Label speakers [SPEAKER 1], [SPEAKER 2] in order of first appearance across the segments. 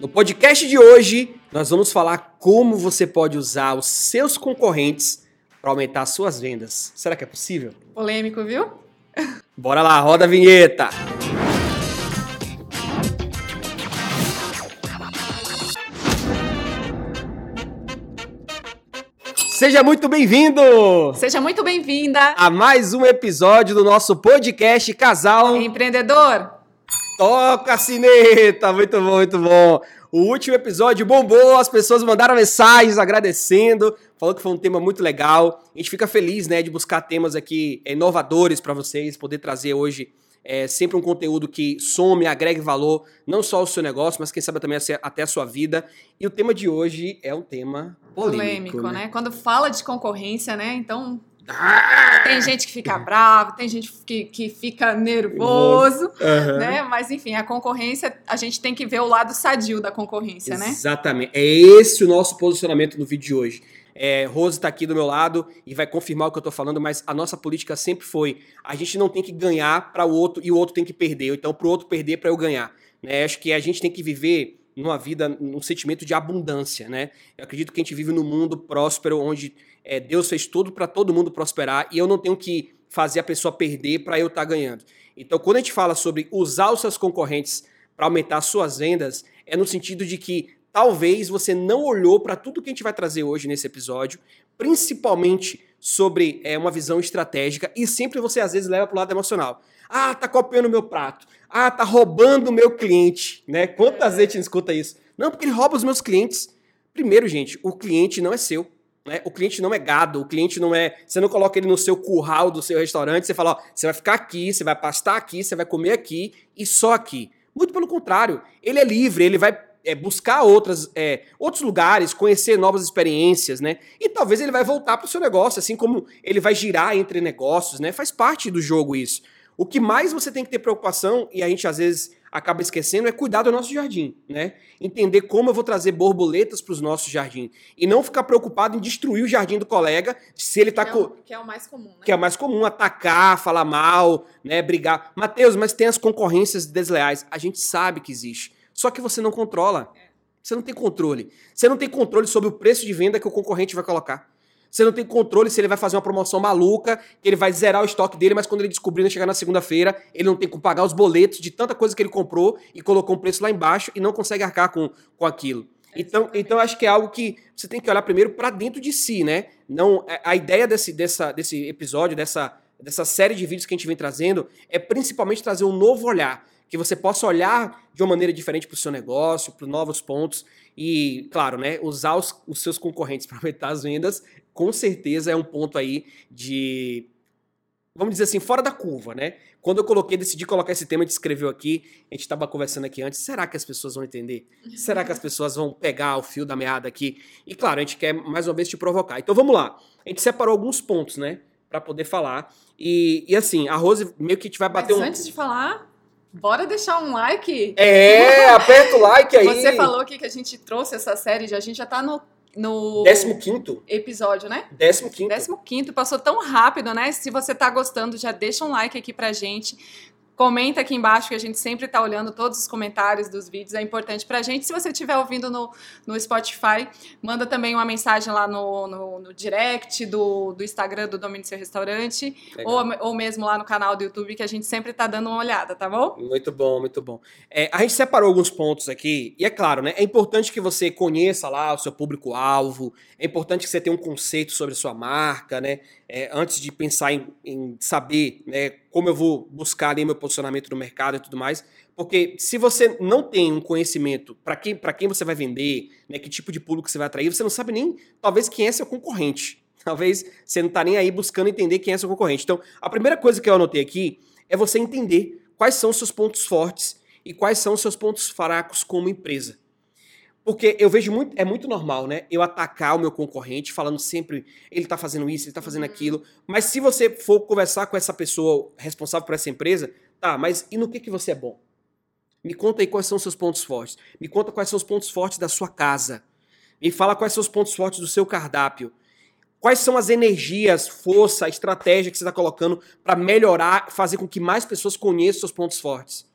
[SPEAKER 1] No podcast de hoje, nós vamos falar como você pode usar os seus concorrentes para aumentar suas vendas. Será que é possível?
[SPEAKER 2] Polêmico, viu?
[SPEAKER 1] Bora lá, roda a vinheta. Seja muito bem-vindo
[SPEAKER 2] Seja muito bem-vinda,
[SPEAKER 1] a mais um episódio do nosso podcast Casal
[SPEAKER 2] empreendedor.
[SPEAKER 1] Toca a sineta! Muito bom, muito bom. O último episódio bombou, as pessoas mandaram mensagens agradecendo, falou que foi um tema muito legal. A gente fica feliz, né, de buscar temas aqui eh, inovadores para vocês, poder trazer hoje é, sempre um conteúdo que some, agregue valor, não só ao seu negócio, mas quem sabe também até a sua vida. E o tema de hoje é um tema polêmico,
[SPEAKER 2] Polêmico,
[SPEAKER 1] né?
[SPEAKER 2] né? Quando fala de concorrência, né? Então! Tem gente que fica bravo, tem gente que, que fica nervoso,
[SPEAKER 1] Aham.
[SPEAKER 2] né? Mas, enfim, a concorrência, a gente tem que ver o lado sadio da concorrência, né?
[SPEAKER 1] Exatamente. É esse o nosso posicionamento no vídeo de hoje. É, Rose está aqui do meu lado e vai confirmar o que eu tô falando, mas a nossa política sempre foi: a gente não tem que ganhar para o outro e o outro tem que perder, ou então para o outro perder para eu ganhar. Né? Acho que a gente tem que viver numa vida, num sentimento de abundância, né? Eu acredito que a gente vive num mundo próspero onde é, Deus fez tudo para todo mundo prosperar e eu não tenho que fazer a pessoa perder para eu estar ganhando. Então, quando a gente fala sobre usar os seus concorrentes para aumentar suas vendas, é no sentido de que talvez você não olhou para tudo que a gente vai trazer hoje nesse episódio, principalmente sobre é, uma visão estratégica, e sempre você às vezes leva para o lado emocional. Ah, tá copiando o meu prato. Ah, tá roubando o meu cliente, né? Quantas vezes a gente escuta isso? Não, porque ele rouba os meus clientes. Primeiro, gente, o cliente não é seu. Né? O cliente não é gado, o cliente não é. Você não coloca ele no seu curral do seu restaurante, você fala, ó, você vai ficar aqui, você vai pastar aqui, você vai comer aqui e só aqui. Muito pelo contrário, ele é livre, ele vai é, buscar outras, é, outros lugares, conhecer novas experiências, né? E talvez ele vai voltar para o seu negócio, assim como ele vai girar entre negócios, né? Faz parte do jogo isso. O que mais você tem que ter preocupação, e a gente às vezes acaba esquecendo, é cuidar do nosso jardim, né? Entender como eu vou trazer borboletas para os nossos jardins. E não ficar preocupado em destruir o jardim do colega, se ele está
[SPEAKER 2] Que é,
[SPEAKER 1] com
[SPEAKER 2] o, que é o mais comum, né?
[SPEAKER 1] que é o mais comum, atacar, falar mal, né, brigar. Mateus, mas tem as concorrências desleais. A gente sabe que existe. Só que você não controla. Você não tem controle. Você não tem controle sobre o preço de venda que o concorrente vai colocar. Você não tem controle se ele vai fazer uma promoção maluca, que ele vai zerar o estoque dele, mas quando ele descobrir, chegar na segunda-feira, ele não tem como pagar os boletos de tanta coisa que ele comprou e colocou um preço lá embaixo e não consegue arcar com, com aquilo. Então, então acho que é algo que você tem que olhar primeiro para dentro de si, né? Não, a- a ideia desse, dessa, desse episódio, dessa, dessa série de vídeos que a gente vem trazendo, é principalmente trazer um novo olhar, que você possa olhar de uma maneira diferente para o seu negócio, para novos pontos e, claro, né, usar os, os seus concorrentes para aumentar as vendas, com certeza é um ponto aí de vamos dizer assim, fora da curva, né? Quando eu coloquei, decidi colocar esse tema, a gente escreveu aqui, a gente estava conversando aqui antes, será que as pessoas vão entender? Será que as pessoas vão pegar o fio da meada aqui? E claro, a gente quer mais uma vez te provocar. Então vamos lá. A gente separou alguns pontos, né? Pra poder falar. E, e assim, a Rose meio que a gente vai
[SPEAKER 2] Mas
[SPEAKER 1] bater um.
[SPEAKER 2] antes de falar, bora deixar um like.
[SPEAKER 1] É, aperta o like aí.
[SPEAKER 2] Você falou aqui que a gente trouxe essa série, a gente já tá no, no
[SPEAKER 1] 15.
[SPEAKER 2] episódio, né?
[SPEAKER 1] 15.
[SPEAKER 2] 15 passou tão rápido, né? Se você tá gostando, já deixa um like aqui pra gente. Comenta aqui embaixo que a gente sempre tá olhando todos os comentários dos vídeos, é importante pra gente. Se você estiver ouvindo no, no Spotify, manda também uma mensagem lá no, no, no direct do, do Instagram do Domínio Seu Restaurante, ou, ou mesmo lá no canal do YouTube, que a gente sempre tá dando uma olhada, tá bom?
[SPEAKER 1] Muito bom, muito bom. É, a gente separou alguns pontos aqui, e é claro, né? É importante que você conheça lá o seu público-alvo, é importante que você tenha um conceito sobre a sua marca, né? É, antes de pensar em, em saber né, como eu vou buscar ali meu posicionamento no mercado e tudo mais. Porque se você não tem um conhecimento para quem, quem você vai vender, né, que tipo de público você vai atrair, você não sabe nem, talvez, quem é seu concorrente. Talvez você não tá nem aí buscando entender quem é seu concorrente. Então, a primeira coisa que eu anotei aqui é você entender quais são os seus pontos fortes e quais são os seus pontos fracos como empresa. Porque eu vejo muito, é muito normal, né? Eu atacar o meu concorrente falando sempre, ele tá fazendo isso, ele tá fazendo
[SPEAKER 2] Uhum.
[SPEAKER 1] aquilo. Mas se você for conversar com essa pessoa responsável por essa empresa, tá, mas e no que, que você é bom? Me conta aí quais são os seus pontos fortes. Me conta quais são os pontos fortes da sua casa. Me fala quais são os pontos fortes do seu cardápio. Quais são as energias, força, estratégia que você está colocando para melhorar, fazer com que mais pessoas conheçam seus pontos fortes?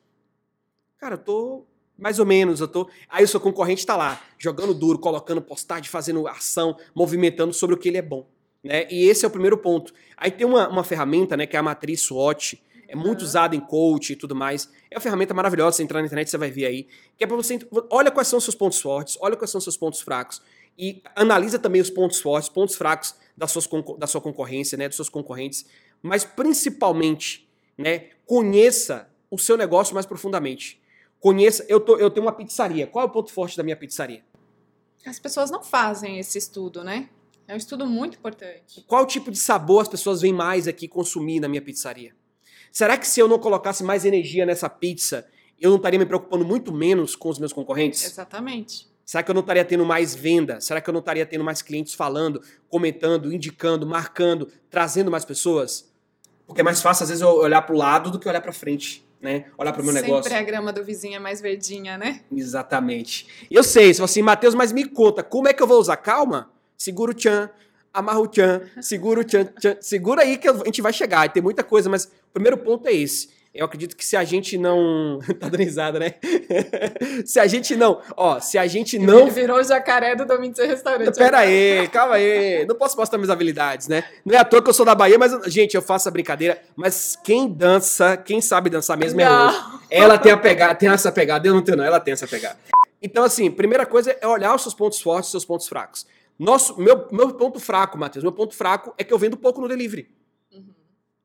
[SPEAKER 1] Cara, eu tô mais ou menos, eu tô. Aí o seu concorrente tá lá, jogando duro, colocando postagem, fazendo ação, movimentando sobre o que ele é bom. Né? E esse é o primeiro ponto. Aí tem uma, uma ferramenta, né, que é a matriz SWOT, é muito usada em coach e tudo mais. É uma ferramenta maravilhosa, você entrar na internet você vai ver aí. Que é para você. Olha quais são os seus pontos fortes, olha quais são os seus pontos fracos. E analisa também os pontos fortes, pontos fracos da, suas, da sua concorrência, né? Dos seus concorrentes. Mas principalmente, né? Conheça o seu negócio mais profundamente. Conheça. Eu, tô, eu tenho uma pizzaria. Qual é o ponto forte da minha pizzaria?
[SPEAKER 2] As pessoas não fazem esse estudo, né? É um estudo muito importante.
[SPEAKER 1] Qual tipo de sabor as pessoas vêm mais aqui consumir na minha pizzaria? Será que se eu não colocasse mais energia nessa pizza, eu não estaria me preocupando muito menos com os meus concorrentes?
[SPEAKER 2] Exatamente.
[SPEAKER 1] Será que eu não estaria tendo mais venda? Será que eu não estaria tendo mais clientes falando, comentando, indicando, marcando, trazendo mais pessoas? Porque é mais fácil, às vezes, eu olhar para o lado do que olhar para frente. Né? Olhar para o meu
[SPEAKER 2] Sempre
[SPEAKER 1] negócio.
[SPEAKER 2] Sempre a grama do vizinho é mais verdinha, né?
[SPEAKER 1] Exatamente. Eu sei, se assim, Matheus, mas me conta, como é que eu vou usar? Calma, segura o tchan, amarra o tchan, segura o tchan, tchan, segura aí que a gente vai chegar. E tem muita coisa, mas o primeiro ponto é esse. Eu acredito que se a gente não. tá dando risada, né? se a gente não. Ó, se a gente não. Ele
[SPEAKER 2] virou o jacaré do Domingo Seu Restaurante.
[SPEAKER 1] Pera aí, calma aí. Não posso mostrar minhas habilidades, né? Não é à toa que eu sou da Bahia, mas, gente, eu faço a brincadeira. Mas quem dança, quem sabe dançar mesmo é Rose. Ela tem a pegada, tem essa pegada. Eu não tenho, não. Ela tem essa pegada. Então, assim, primeira coisa é olhar os seus pontos fortes e seus pontos fracos. Nosso, meu, meu ponto fraco, Matheus, meu ponto fraco é que eu vendo pouco no delivery.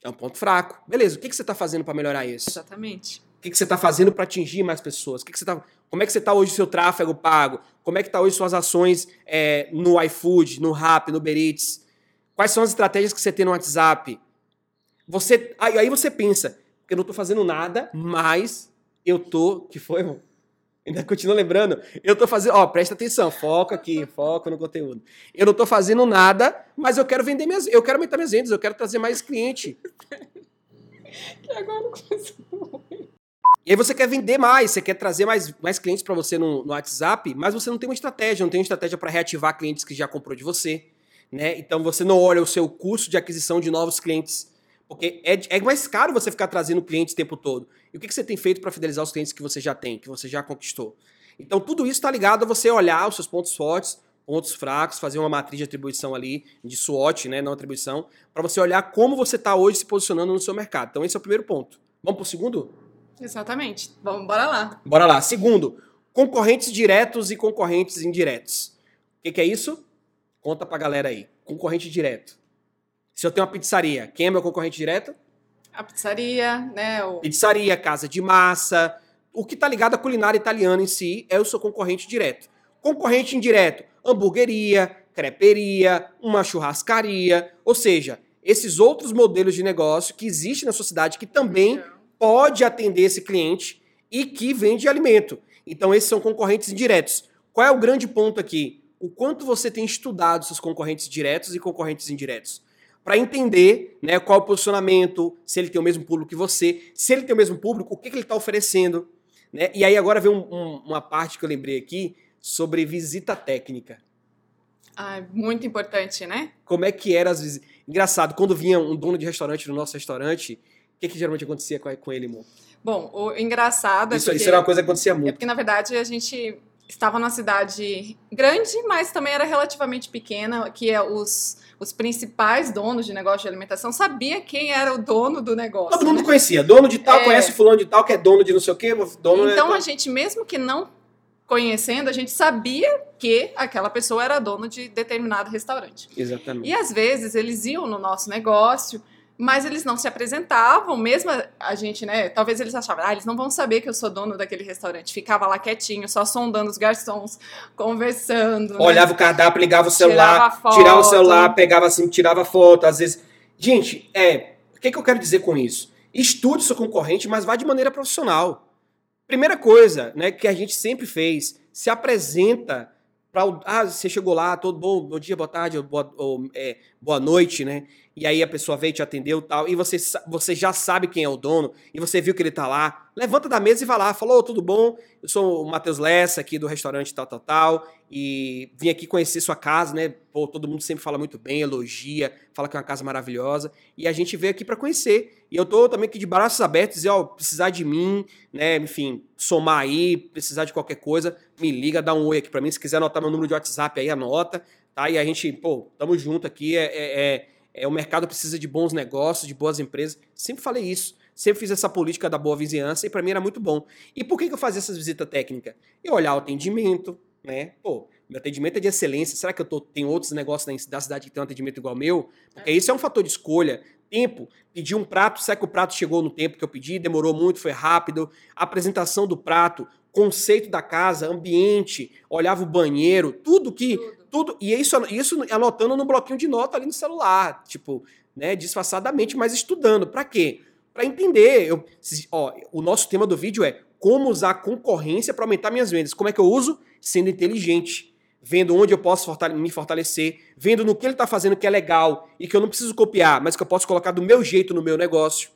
[SPEAKER 1] É um ponto fraco. Beleza, o que, que você está fazendo para melhorar isso?
[SPEAKER 2] Exatamente.
[SPEAKER 1] O que, que você está fazendo para atingir mais pessoas? O que, que você tá, como é que você está hoje seu tráfego pago? Como é que está hoje suas ações é, no iFood, no Rap, no Uber Eats? Quais são as estratégias que você tem no WhatsApp? Você, aí, aí você pensa, eu não estou fazendo nada, mas eu tô, que foi, irmão? Ainda continuo lembrando. Eu tô fazendo. Ó, presta atenção, foco aqui, foco no conteúdo. Eu não tô fazendo nada, mas eu quero vender minhas. Eu quero aumentar minhas vendas, eu quero trazer mais cliente.
[SPEAKER 2] que agora começou.
[SPEAKER 1] E aí você quer vender mais, você quer trazer mais, mais clientes para você no, no, WhatsApp, mas você não tem uma estratégia, não tem uma estratégia para reativar clientes que já comprou de você. Né? Então você não olha o seu custo de aquisição de novos clientes. Porque é, é mais caro você ficar trazendo clientes o tempo todo. E o que, que você tem feito para fidelizar os clientes que você já tem, que você já conquistou? Então, tudo isso está ligado a você olhar os seus pontos fortes, pontos fracos, fazer uma matriz de atribuição ali, de SWOT, né, não atribuição, para você olhar como você está hoje se posicionando no seu mercado. Então, esse é o primeiro ponto. Vamos para o segundo?
[SPEAKER 2] Exatamente. Vamos, bora lá.
[SPEAKER 1] Bora lá. Segundo, concorrentes diretos e concorrentes indiretos. O que, que é isso? Conta para a galera aí. Concorrente direto. Se eu tenho uma pizzaria, quem é meu concorrente direto?
[SPEAKER 2] A pizzaria, né? O...
[SPEAKER 1] Pizzaria, casa de massa. O que está ligado à culinária italiana em si é o seu concorrente direto. Concorrente indireto, hamburgueria, creperia, uma churrascaria, ou seja, esses outros modelos de negócio que existem na sociedade que também pode atender esse cliente e que vende alimento. Então esses são concorrentes indiretos. Qual é o grande ponto aqui? O quanto você tem estudado seus concorrentes diretos e concorrentes indiretos? Para entender né, qual é o posicionamento, se ele tem o mesmo público que você, se ele tem o mesmo público, o que, que ele está oferecendo. Né? E aí agora vem um, um, uma parte que eu lembrei aqui sobre visita técnica.
[SPEAKER 2] Ah, muito importante, né?
[SPEAKER 1] Como é que era as visitas? Engraçado, quando vinha um dono de restaurante no nosso restaurante, o que, que geralmente acontecia com, com ele, amor?
[SPEAKER 2] Bom, o engraçado
[SPEAKER 1] isso,
[SPEAKER 2] é porque,
[SPEAKER 1] isso era uma coisa que acontecia muito. É
[SPEAKER 2] porque, na verdade, a gente estava numa cidade grande, mas também era relativamente pequena, que é os os principais donos de negócio de alimentação sabia quem era o dono do negócio.
[SPEAKER 1] Todo mundo
[SPEAKER 2] né?
[SPEAKER 1] conhecia. Dono de tal, é... conhece fulano de tal, que é dono de não sei o quê. Dono
[SPEAKER 2] é então é... a gente, mesmo que não conhecendo, a gente sabia que aquela pessoa era dono de determinado restaurante.
[SPEAKER 1] Exatamente.
[SPEAKER 2] E às vezes eles iam no nosso negócio mas eles não se apresentavam, mesmo a gente, né? Talvez eles achavam, ah, eles não vão saber que eu sou dono daquele restaurante. Ficava lá quietinho, só sondando os garçons, conversando.
[SPEAKER 1] Né? Olhava né? o cardápio, ligava o celular, tirava, tirava, o celular, pegava assim, tirava foto, às vezes. Gente, é. O que, que eu quero dizer com isso? Estude seu concorrente, mas vá de maneira profissional. Primeira coisa, né, que a gente sempre fez, se apresenta para ah, você chegou lá, todo bom, bom dia, boa tarde, boa, ou, é, boa noite, né? E aí a pessoa veio te atendeu tal, e você, você já sabe quem é o dono, e você viu que ele tá lá, levanta da mesa e vai lá, falou, tudo bom? Eu sou o Matheus Lessa, aqui do restaurante tal, tal, tal, e vim aqui conhecer sua casa, né? Pô, todo mundo sempre fala muito bem, elogia, fala que é uma casa maravilhosa, e a gente veio aqui para conhecer. E eu tô também aqui de braços abertos, dizer, ó, precisar de mim, né, enfim, somar aí, precisar de qualquer coisa, me liga, dá um oi aqui para mim. Se quiser anotar meu número de WhatsApp aí, anota, tá? E a gente, pô, tamo junto aqui, é, é, é, é o mercado precisa de bons negócios, de boas empresas. Sempre falei isso. Sempre fiz essa política da boa vizinhança e para mim era muito bom. E por que, que eu fazia essas visitas técnicas? Eu olhar o atendimento, né? Pô, meu atendimento é de excelência. Será que eu tô, tem outros negócios da cidade que tem um atendimento igual ao meu? Porque isso é um fator de escolha. Tempo, pedir um prato, será que o prato chegou no tempo que eu pedi? Demorou muito, foi rápido. apresentação do prato, conceito da casa, ambiente, olhava o banheiro, tudo que. Tudo. tudo e isso, isso anotando no bloquinho de nota ali no celular, tipo, né, disfarçadamente, mas estudando. Para quê? para entender. Eu, ó, o nosso tema do vídeo é como usar a concorrência para aumentar minhas vendas. Como é que eu uso? Sendo inteligente. Vendo onde eu posso fortale me fortalecer, vendo no que ele está fazendo que é legal e que eu não preciso copiar, mas que eu posso colocar do meu jeito no meu negócio.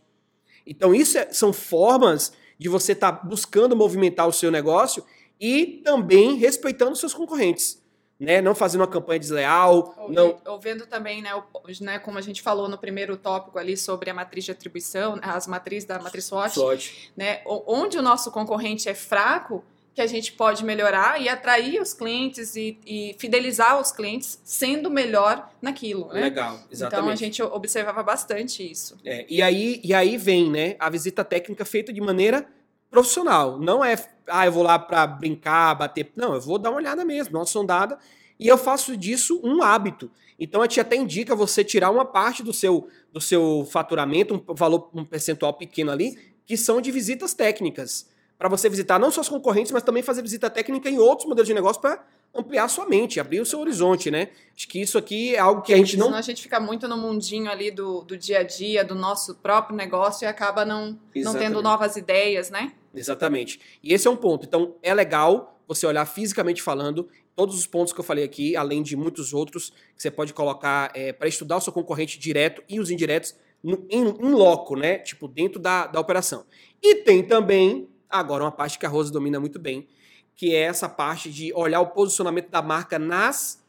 [SPEAKER 1] Então, isso é, são formas de você estar tá buscando movimentar o seu negócio e também respeitando seus concorrentes né? Não fazendo uma campanha desleal.
[SPEAKER 2] Ou,
[SPEAKER 1] não...
[SPEAKER 2] ou vendo também, né, o, né, como a gente falou no primeiro tópico ali sobre a matriz de atribuição, né, as matrizes da matriz SWOT, SWOT. Né, onde o nosso concorrente é fraco, que a gente pode melhorar e atrair os clientes e, e fidelizar os clientes sendo melhor naquilo. Né?
[SPEAKER 1] Legal, exatamente.
[SPEAKER 2] Então a gente observava bastante isso.
[SPEAKER 1] É, e, aí, e aí vem né, a visita técnica feita de maneira profissional. Não é, ah, eu vou lá para brincar, bater. Não, eu vou dar uma olhada mesmo, dar uma sondada. E eu faço disso um hábito. Então a gente até indica você tirar uma parte do seu, do seu faturamento, um valor, um percentual pequeno ali, que são de visitas técnicas. Para você visitar não só os concorrentes, mas também fazer visita técnica em outros modelos de negócio para ampliar sua mente, abrir o seu horizonte, né? Acho que isso aqui é algo que a gente não.
[SPEAKER 2] Senão a gente fica muito no mundinho ali do, do dia a dia, do nosso próprio negócio e acaba não, não tendo novas ideias, né?
[SPEAKER 1] Exatamente. E esse é um ponto. Então, é legal você olhar fisicamente falando todos os pontos que eu falei aqui, além de muitos outros que você pode colocar é, para estudar o seu concorrente direto e os indiretos em, em loco, né? Tipo, dentro da, da operação. E tem também, agora, uma parte que a Rosa domina muito bem, que é essa parte de olhar o posicionamento da marca nas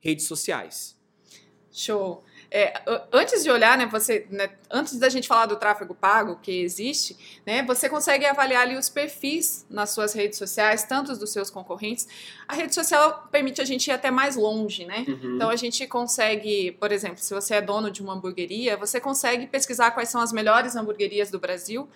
[SPEAKER 1] redes sociais.
[SPEAKER 2] Show. É, antes de olhar, né, você, né, antes da gente falar do tráfego pago que existe, né, você consegue avaliar ali os perfis nas suas redes sociais, tanto dos seus concorrentes. A rede social permite a gente ir até mais longe, né? Uhum. Então a gente consegue, por exemplo, se você é dono de uma hamburgueria, você consegue pesquisar quais são as melhores hamburguerias do Brasil,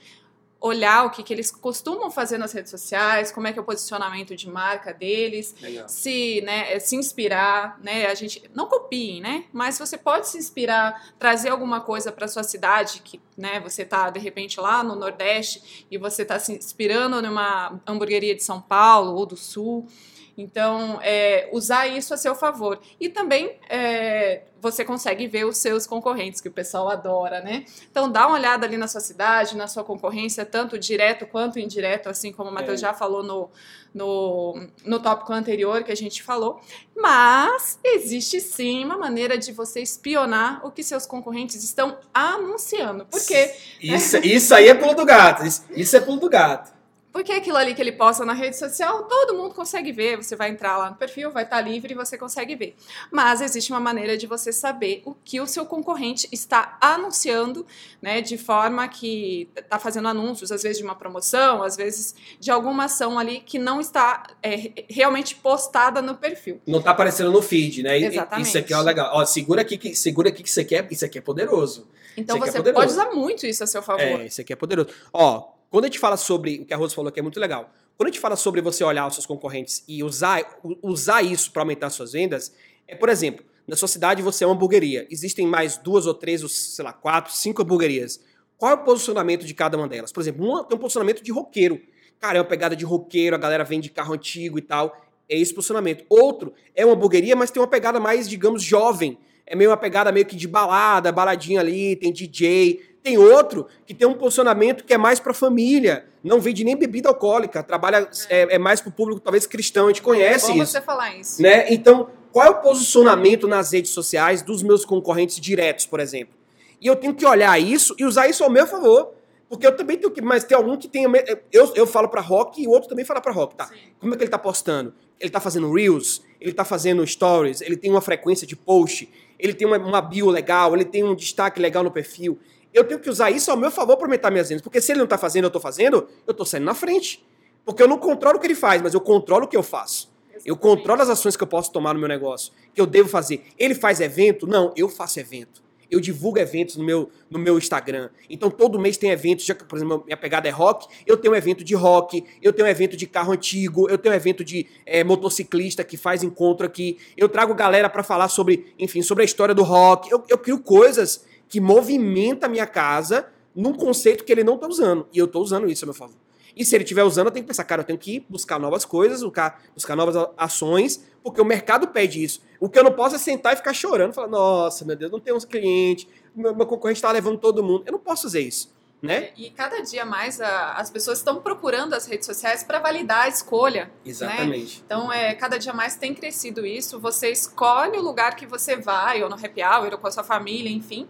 [SPEAKER 2] olhar o que, que eles costumam fazer nas redes sociais, como é que é o posicionamento de marca deles, Legal. se, né, se inspirar, né, a gente não copiem, né, mas você pode se inspirar, trazer alguma coisa para sua cidade que, né, você tá de repente lá no Nordeste e você tá se inspirando numa hamburgueria de São Paulo ou do Sul, então, é, usar isso a seu favor. E também é, você consegue ver os seus concorrentes, que o pessoal adora, né? Então, dá uma olhada ali na sua cidade, na sua concorrência, tanto direto quanto indireto, assim como o Matheus é. já falou no, no, no tópico anterior que a gente falou. Mas existe sim uma maneira de você espionar o que seus concorrentes estão anunciando. Porque.
[SPEAKER 1] Isso, isso aí é pulo do gato. Isso, isso é pulo do gato.
[SPEAKER 2] Porque aquilo ali que ele posta na rede social, todo mundo consegue ver. Você vai entrar lá no perfil, vai estar livre e você consegue ver. Mas existe uma maneira de você saber o que o seu concorrente está anunciando, né? De forma que está fazendo anúncios, às vezes de uma promoção, às vezes de alguma ação ali que não está é, realmente postada no perfil.
[SPEAKER 1] Não está aparecendo no feed, né?
[SPEAKER 2] Exatamente.
[SPEAKER 1] Isso aqui é legal. Ó, segura aqui que segura aqui que isso aqui é, isso aqui é poderoso.
[SPEAKER 2] Então você é pode usar muito isso a seu favor.
[SPEAKER 1] É, isso aqui é poderoso. Ó, quando a gente fala sobre o que a Rosa falou que é muito legal, quando a gente fala sobre você olhar os seus concorrentes e usar, usar isso para aumentar suas vendas, é, por exemplo, na sua cidade você é uma hamburgueria, existem mais duas ou três, ou, sei lá, quatro, cinco hamburguerias. Qual é o posicionamento de cada uma delas? Por exemplo, uma tem um posicionamento de roqueiro. Cara, é uma pegada de roqueiro, a galera vende carro antigo e tal. É esse posicionamento. Outro é uma hamburgueria, mas tem uma pegada mais, digamos, jovem. É meio uma pegada meio que de balada, baladinha ali, tem DJ, tem outro que tem um posicionamento que é mais para família, não vende nem bebida alcoólica, trabalha é, é mais para o público talvez cristão, a gente conhece
[SPEAKER 2] é bom
[SPEAKER 1] isso.
[SPEAKER 2] você falar isso.
[SPEAKER 1] Né? Então, qual é o posicionamento nas redes sociais dos meus concorrentes diretos, por exemplo? E eu tenho que olhar isso e usar isso ao meu favor. Porque eu também tenho que. Mas tem algum que tem. Eu, eu falo para rock e o outro também fala para rock, tá? Sim. Como é que ele tá postando? Ele tá fazendo reels, ele tá fazendo stories, ele tem uma frequência de post, ele tem uma, uma bio legal, ele tem um destaque legal no perfil eu tenho que usar isso ao meu favor para aumentar minhas vendas. Porque se ele não está fazendo, eu estou fazendo, eu estou saindo na frente. Porque eu não controlo o que ele faz, mas eu controlo o que eu faço. Eu controlo as ações que eu posso tomar no meu negócio, que eu devo fazer. Ele faz evento? Não, eu faço evento. Eu divulgo eventos no meu, no meu Instagram. Então, todo mês tem eventos. Já que, por exemplo, minha pegada é rock, eu tenho um evento de rock, eu tenho um evento de carro antigo, eu tenho um evento de é, motociclista que faz encontro aqui. Eu trago galera para falar sobre, enfim, sobre a história do rock. Eu, eu crio coisas que movimentam a minha casa num conceito que ele não está usando. E eu estou usando isso a meu favor. E se ele estiver usando, eu tenho que pensar, cara, eu tenho que buscar novas coisas, buscar, buscar novas ações, porque o mercado pede isso. O que eu não posso é sentar e ficar chorando, falar, nossa, meu Deus, não tem uns clientes, meu, meu concorrente está levando todo mundo. Eu não posso fazer isso. Né?
[SPEAKER 2] E cada dia mais a, as pessoas estão procurando as redes sociais para validar a escolha. Né?
[SPEAKER 1] Exatamente.
[SPEAKER 2] Né? Então, é, cada dia mais tem crescido isso. Você escolhe o lugar que você vai, ou no happy hour, ou com a sua família, enfim,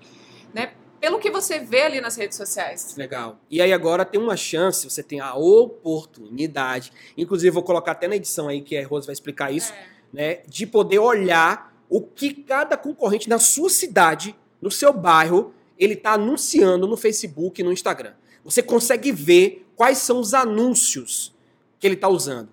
[SPEAKER 2] né? pelo que você vê ali nas redes sociais.
[SPEAKER 1] Legal. E aí agora tem uma chance, você tem a oportunidade, inclusive vou colocar até na edição aí que a Rose vai explicar isso, é. né, de poder olhar o que cada concorrente na sua cidade, no seu bairro, ele está anunciando no Facebook e no Instagram. Você consegue ver quais são os anúncios que ele está usando.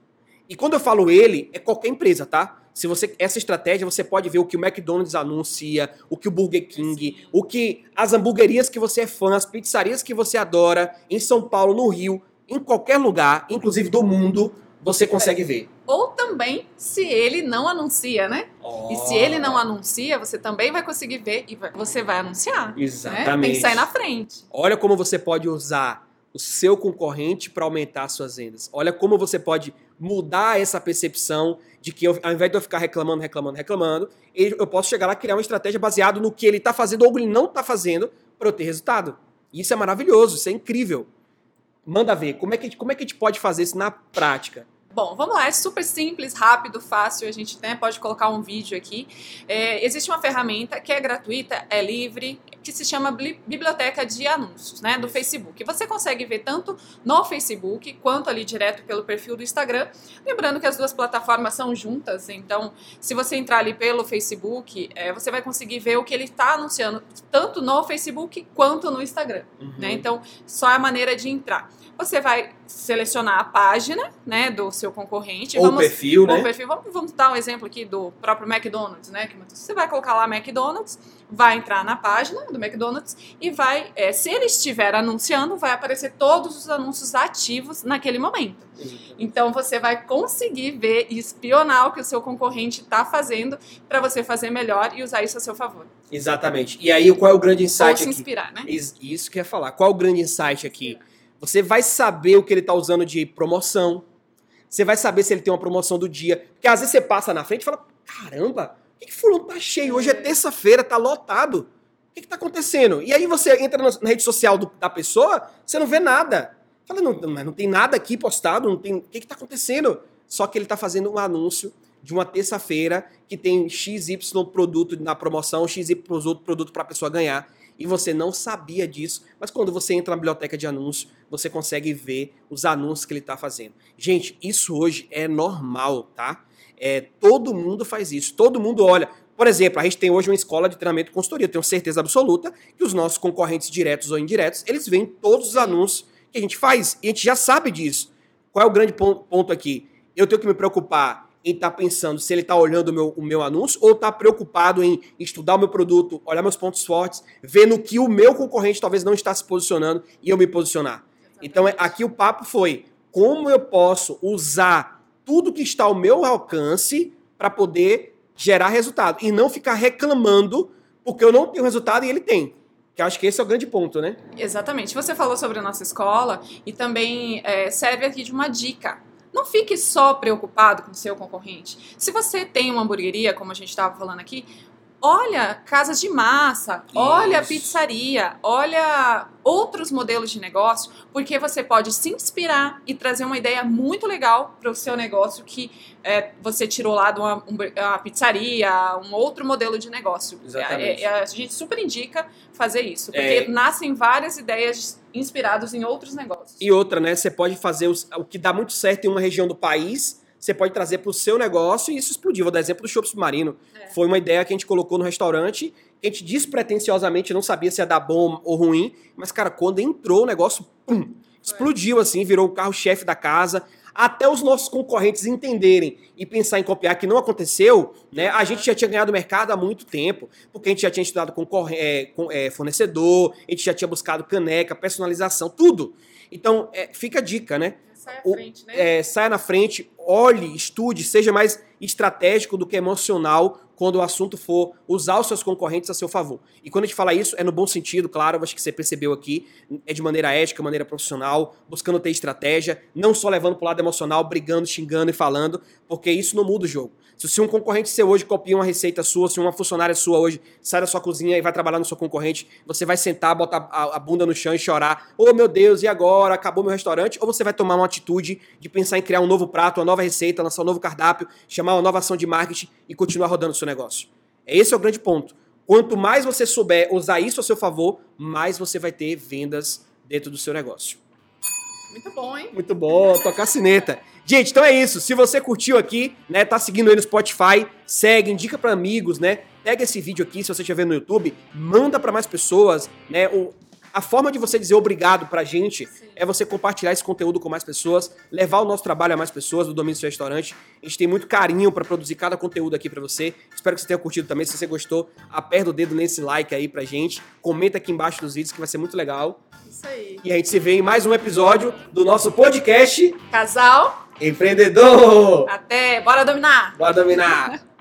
[SPEAKER 1] E quando eu falo ele, é qualquer empresa, tá? Se você essa estratégia, você pode ver o que o McDonald's anuncia, o que o Burger King, o que as hamburguerias que você é fã, as pizzarias que você adora em São Paulo, no Rio, em qualquer lugar, inclusive do mundo, você consegue ver.
[SPEAKER 2] Ou também se ele não anuncia, né? Oh. E se ele não anuncia, você também vai conseguir ver e você vai anunciar.
[SPEAKER 1] Exatamente. Né?
[SPEAKER 2] Tem que sair na frente.
[SPEAKER 1] Olha como você pode usar o seu concorrente para aumentar suas vendas. Olha como você pode mudar essa percepção de que eu, ao invés de eu ficar reclamando, reclamando, reclamando, eu posso chegar lá e criar uma estratégia baseada no que ele está fazendo ou ele não está fazendo para eu ter resultado. Isso é maravilhoso, isso é incrível. Manda ver, como é, que, como é que a gente pode fazer isso na prática?
[SPEAKER 2] Bom, vamos lá, é super simples, rápido, fácil, a gente né, pode colocar um vídeo aqui. É, existe uma ferramenta que é gratuita, é livre, que se chama Biblioteca de Anúncios, né, do Facebook. Você consegue ver tanto no Facebook quanto ali direto pelo perfil do Instagram. Lembrando que as duas plataformas são juntas, então se você entrar ali pelo Facebook, é, você vai conseguir ver o que ele está anunciando tanto no Facebook quanto no Instagram. Uhum. Né? Então, só é a maneira de entrar. Você vai selecionar a página, né, do seu concorrente.
[SPEAKER 1] Ou vamos, perfil, ou
[SPEAKER 2] né? perfil. Vamos, vamos, dar um exemplo aqui do próprio McDonald's, né? Você vai colocar lá McDonald's, vai entrar na página do McDonald's e vai, é, se ele estiver anunciando, vai aparecer todos os anúncios ativos naquele momento. Então você vai conseguir ver e espionar o que o seu concorrente está fazendo para você fazer melhor e usar isso a seu favor.
[SPEAKER 1] Exatamente. E aí qual é o grande insight Ou se
[SPEAKER 2] inspirar,
[SPEAKER 1] aqui? né? Isso que ia falar. Qual é o grande insight aqui? Você vai saber o que ele está usando de promoção. Você vai saber se ele tem uma promoção do dia. Porque às vezes você passa na frente e fala: caramba, por que, que fulano tá cheio? Hoje é terça-feira, tá lotado. O que, que tá acontecendo? E aí você entra na rede social do, da pessoa, você não vê nada. Fala, não, não, não tem nada aqui postado, não tem. O que, que tá acontecendo? Só que ele tá fazendo um anúncio de uma terça-feira que tem XY produto na promoção, XY produto para a pessoa ganhar e você não sabia disso, mas quando você entra na biblioteca de anúncios, você consegue ver os anúncios que ele está fazendo. Gente, isso hoje é normal, tá? É, todo mundo faz isso, todo mundo olha. Por exemplo, a gente tem hoje uma escola de treinamento e consultoria. Eu tenho certeza absoluta que os nossos concorrentes diretos ou indiretos, eles veem todos os anúncios que a gente faz. E a gente já sabe disso. Qual é o grande ponto aqui? Eu tenho que me preocupar em estar tá pensando se ele está olhando o meu, o meu anúncio ou está preocupado em estudar o meu produto, olhar meus pontos fortes, ver no que o meu concorrente talvez não está se posicionando e eu me posicionar. Então, é, aqui o papo foi como eu posso usar tudo que está ao meu alcance para poder gerar resultado e não ficar reclamando porque eu não tenho resultado e ele tem. Que acho que esse é o grande ponto, né?
[SPEAKER 2] Exatamente. Você falou sobre a nossa escola e também é, serve aqui de uma dica não fique só preocupado com o seu concorrente. Se você tem uma hamburgueria, como a gente estava falando aqui, olha casas de massa, Isso. olha pizzaria, olha outros modelos de negócio, porque você pode se inspirar e trazer uma ideia muito legal para o seu negócio que é, você tirou lá de uma, uma, pizzaria, um outro modelo de negócio.
[SPEAKER 1] Exatamente.
[SPEAKER 2] É, é, a gente super indica fazer isso, porque é. nascem várias ideias inspiradas em outros negócios.
[SPEAKER 1] E outra, né? Você pode fazer os, o que dá muito certo em uma região do país você pode trazer para o seu negócio e isso explodiu. Vou dar exemplo do Show Submarino. É. Foi uma ideia que a gente colocou no restaurante a gente despretensiosamente não sabia se ia dar bom ou ruim, mas, cara, quando entrou o negócio, pum, explodiu assim, virou o carro-chefe da casa. Até os nossos concorrentes entenderem e pensar em copiar, que não aconteceu, né? A gente já tinha ganhado mercado há muito tempo, porque a gente já tinha estudado com, é, com é, fornecedor, a gente já tinha buscado caneca, personalização, tudo. Então, é, fica a dica, né?
[SPEAKER 2] Sai à frente, né?
[SPEAKER 1] É, saia na frente, olhe, estude, seja mais estratégico do que emocional quando o assunto for usar os seus concorrentes a seu favor. E quando a gente fala isso, é no bom sentido, claro, acho que você percebeu aqui, é de maneira ética, maneira profissional, buscando ter estratégia, não só levando para o lado emocional, brigando, xingando e falando, porque isso não muda o jogo. Se um concorrente seu hoje copia uma receita sua, se uma funcionária sua hoje sai da sua cozinha e vai trabalhar no seu concorrente, você vai sentar, botar a, bunda no chão e chorar, oh meu Deus, e agora? Acabou meu restaurante? Ou você vai tomar uma atitude de pensar em criar um novo prato, uma nova receita, lançar um novo cardápio, chamar uma nova ação de marketing e continuar rodando o seu negócio? Esse é o grande ponto. Quanto mais você souber usar isso a seu favor, mais você vai ter vendas dentro do seu negócio.
[SPEAKER 2] Muito bom, hein?
[SPEAKER 1] Muito bom, tocar cineta. Gente, então é isso. Se você curtiu aqui, né, tá seguindo aí no Spotify, segue, indica para amigos, né? Pega esse vídeo aqui, se você estiver vendo no YouTube, manda para mais pessoas, né? O, a forma de você dizer obrigado pra gente Sim. é você compartilhar esse conteúdo com mais pessoas, levar o nosso trabalho a mais pessoas do domínio do seu restaurante. A gente tem muito carinho para produzir cada conteúdo aqui para você. Espero que você tenha curtido também. Se você gostou, aperta o dedo nesse like aí pra gente. Comenta aqui embaixo dos vídeos que vai ser muito legal.
[SPEAKER 2] Isso aí.
[SPEAKER 1] E a gente se vê em mais um episódio do nosso podcast
[SPEAKER 2] Casal
[SPEAKER 1] Empreendedor.
[SPEAKER 2] Até, bora dominar.
[SPEAKER 1] Bora dominar.